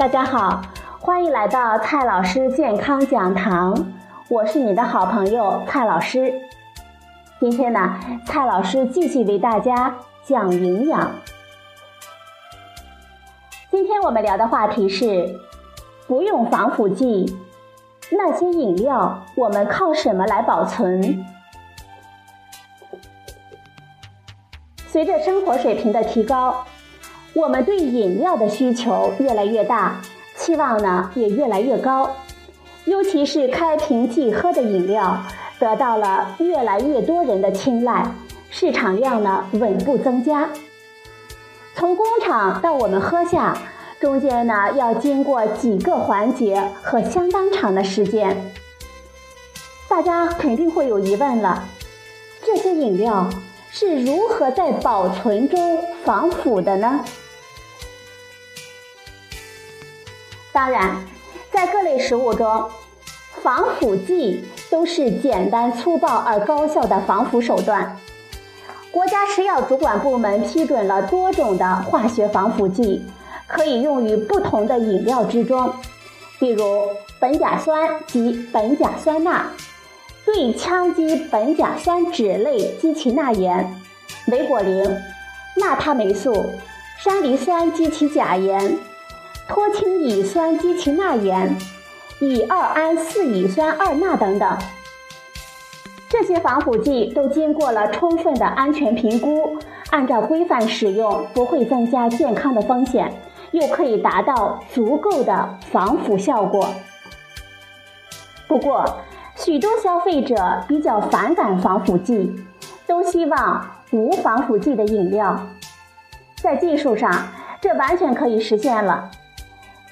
大家好，欢迎来到蔡老师健康讲堂，我是你的好朋友蔡老师。今天呢，蔡老师继续为大家讲营养。今天我们聊的话题是不用防腐剂，那些饮料我们靠什么来保存？随着生活水平的提高。我们对饮料的需求越来越大，期望呢也越来越高，尤其是开瓶即喝的饮料得到了越来越多人的青睐，市场量呢稳步增加。从工厂到我们喝下，中间呢要经过几个环节和相当长的时间。大家肯定会有疑问了，这些饮料是如何在保存中防腐的呢？当然，在各类食物中，防腐剂都是简单粗暴而高效的防腐手段。国家食药主管部门批准了多种的化学防腐剂，可以用于不同的饮料之中，比如苯甲酸及苯甲酸钠、对羟基苯甲酸酯类基其钠盐、维果灵、钠他霉素、山梨酸基其钾盐。脱氢乙酸基其钠盐、乙二胺四乙酸二钠等等，这些防腐剂都经过了充分的安全评估，按照规范使用，不会增加健康的风险，又可以达到足够的防腐效果。不过，许多消费者比较反感防腐剂，都希望无防腐剂的饮料。在技术上，这完全可以实现了。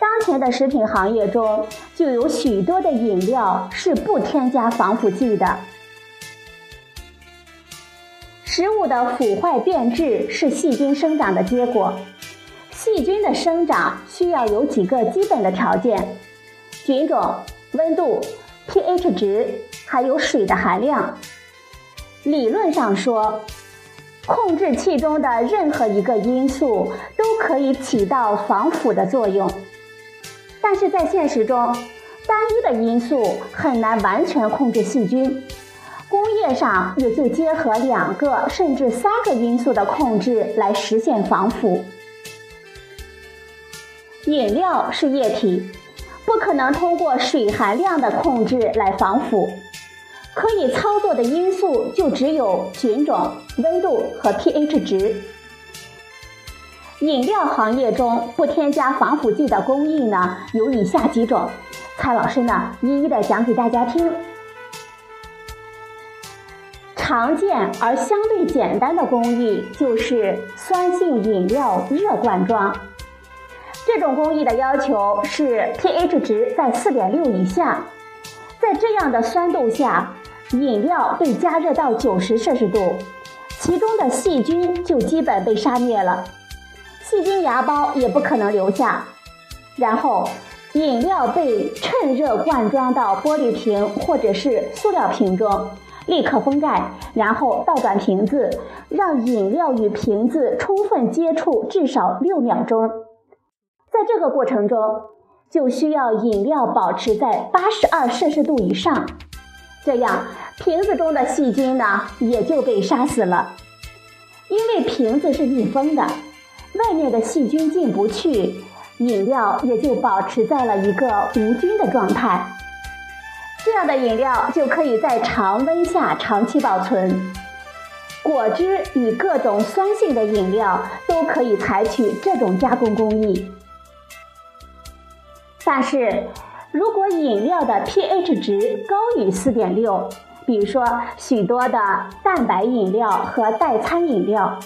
当前的食品行业中，就有许多的饮料是不添加防腐剂的。食物的腐坏变质是细菌生长的结果，细菌的生长需要有几个基本的条件：菌种、温度、pH 值，还有水的含量。理论上说，控制器中的任何一个因素都可以起到防腐的作用。但是在现实中，单一的因素很难完全控制细菌。工业上也就结合两个甚至三个因素的控制来实现防腐。饮料是液体，不可能通过水含量的控制来防腐。可以操作的因素就只有菌种、温度和 pH 值。饮料行业中不添加防腐剂的工艺呢，有以下几种，蔡老师呢一一的讲给大家听。常见而相对简单的工艺就是酸性饮料热灌装。这种工艺的要求是 pH 值在四点六以下，在这样的酸度下，饮料被加热到九十摄氏度，其中的细菌就基本被杀灭了。细菌芽孢也不可能留下，然后饮料被趁热灌装到玻璃瓶或者是塑料瓶中，立刻封盖，然后倒转瓶子，让饮料与瓶子充分接触至少六秒钟。在这个过程中，就需要饮料保持在八十二摄氏度以上，这样瓶子中的细菌呢也就被杀死了，因为瓶子是密封的。外面的细菌进不去，饮料也就保持在了一个无菌的状态。这样的饮料就可以在常温下长期保存。果汁与各种酸性的饮料都可以采取这种加工工艺。但是如果饮料的 pH 值高于四点六，比如说许多的蛋白饮料和代餐饮料。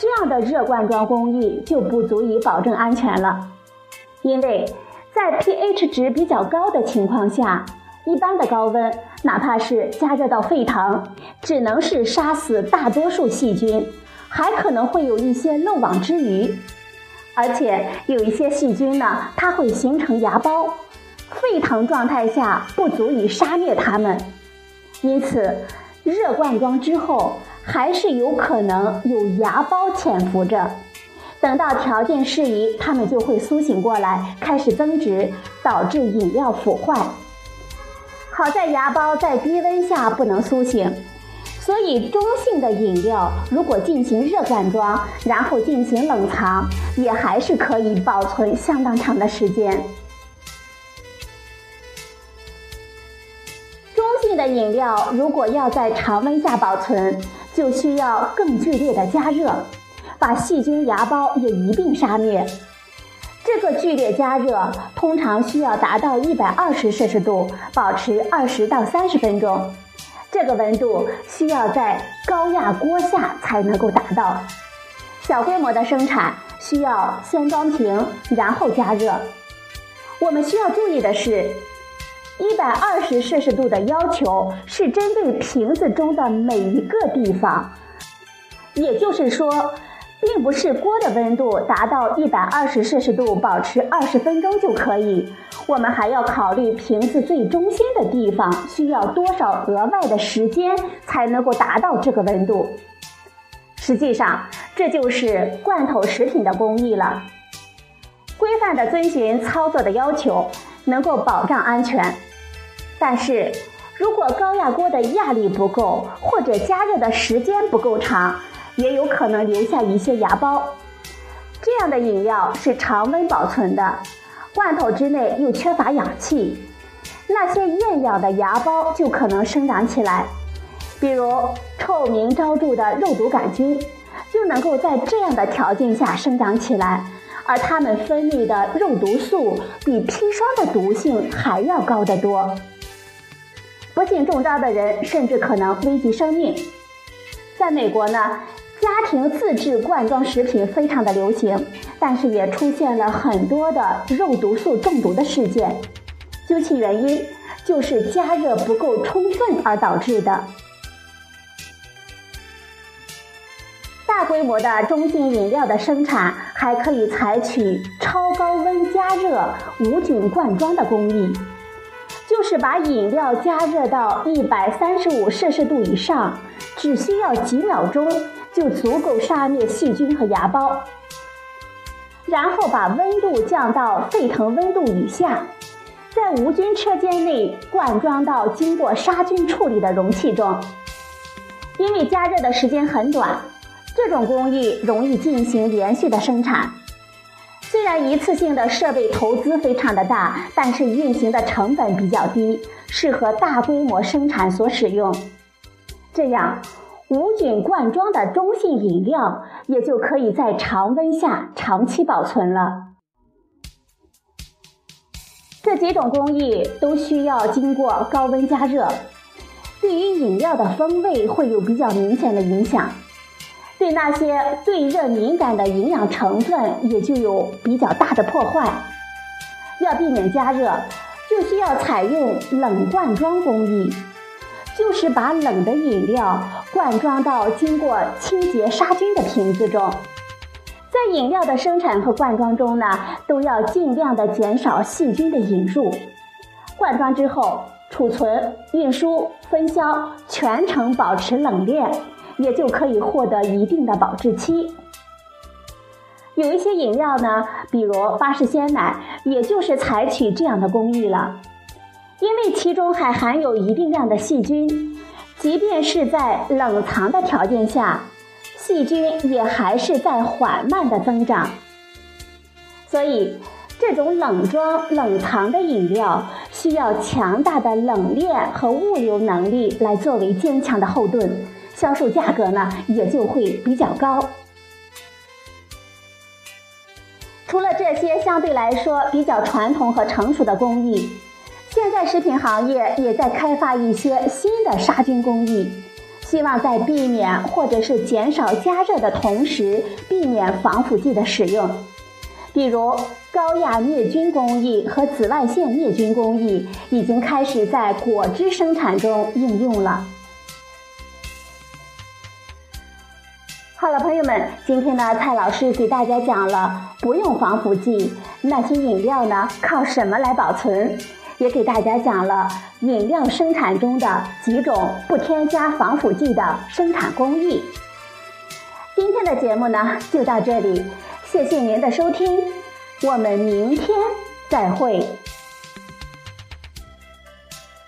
这样的热灌装工艺就不足以保证安全了，因为在 pH 值比较高的情况下，一般的高温，哪怕是加热到沸腾，只能是杀死大多数细菌，还可能会有一些漏网之鱼，而且有一些细菌呢，它会形成芽孢，沸腾状态下不足以杀灭它们，因此热灌装之后。还是有可能有芽孢潜伏着，等到条件适宜，它们就会苏醒过来，开始增殖，导致饮料腐坏。好在芽孢在低温下不能苏醒，所以中性的饮料如果进行热灌装，然后进行冷藏，也还是可以保存相当长的时间。饮料如果要在常温下保存，就需要更剧烈的加热。把细菌、芽孢也一并杀灭。这个剧烈加热通常需要达到一百二十摄氏度，保持二十到三十分钟。这个温度需要在高压锅下才能够达到。小规模的生产需要先装瓶，然后加热。我们需要注意的是，一百二十摄氏度的要求是针对瓶子中的每一个地方，也就是说。并不是锅的温度达到一百二十摄氏度，保持二十分钟就可以。我们还要考虑瓶子最中心的地方需要多少额外的时间才能够达到这个温度。实际上，这就是罐头食品的工艺了。规范的遵循操作的要求，能够保障安全。但是如果高压锅的压力不够，或者加热的时间不够长，也有可能留下一些芽孢，这样的饮料是常温保存的，罐头之内又缺乏氧气，那些厌氧的芽孢就可能生长起来，比如臭名昭著的肉毒杆菌，就能够在这样的条件下生长起来，而它们分泌的肉毒素比砒霜的毒性还要高得多，不幸中招的人甚至可能危及生命。在美国呢。家庭自制罐装食品非常的流行，但是也出现了很多的肉毒素中毒的事件。究其原因，就是加热不够充分而导致的。大规模的中性饮料的生产还可以采取超高温加热无菌罐装的工艺，就是把饮料加热到一百三十五摄氏度以上，只需要几秒钟。就足够杀灭细菌和芽孢，然后把温度降到沸腾温度以下，在无菌车间内灌装到经过杀菌处理的容器中。因为加热的时间很短，这种工艺容易进行连续的生产。虽然一次性的设备投资非常的大，但是运行的成本比较低，适合大规模生产所使用。这样。无菌罐装的中性饮料也就可以在常温下长期保存了。这几种工艺都需要经过高温加热，对于饮料的风味会有比较明显的影响，对那些对热敏感的营养成分也就有比较大的破坏。要避免加热，就需要采用冷灌装工艺。就是把冷的饮料灌装到经过清洁杀菌的瓶子中，在饮料的生产和灌装中呢，都要尽量的减少细菌的引入。灌装之后，储存、运输、分销全程保持冷链，也就可以获得一定的保质期。有一些饮料呢，比如巴氏鲜奶，也就是采取这样的工艺了。因为其中还含有一定量的细菌，即便是在冷藏的条件下，细菌也还是在缓慢的增长。所以，这种冷装冷藏的饮料需要强大的冷链和物流能力来作为坚强的后盾，销售价格呢也就会比较高。除了这些相对来说比较传统和成熟的工艺。现在食品行业也在开发一些新的杀菌工艺，希望在避免或者是减少加热的同时，避免防腐剂的使用。比如高压灭菌工艺和紫外线灭菌工艺已经开始在果汁生产中应用了。好了，朋友们，今天呢，蔡老师给大家讲了不用防腐剂，那些饮料呢，靠什么来保存？也给大家讲了饮料生产中的几种不添加防腐剂的生产工艺。今天的节目呢就到这里，谢谢您的收听，我们明天再会。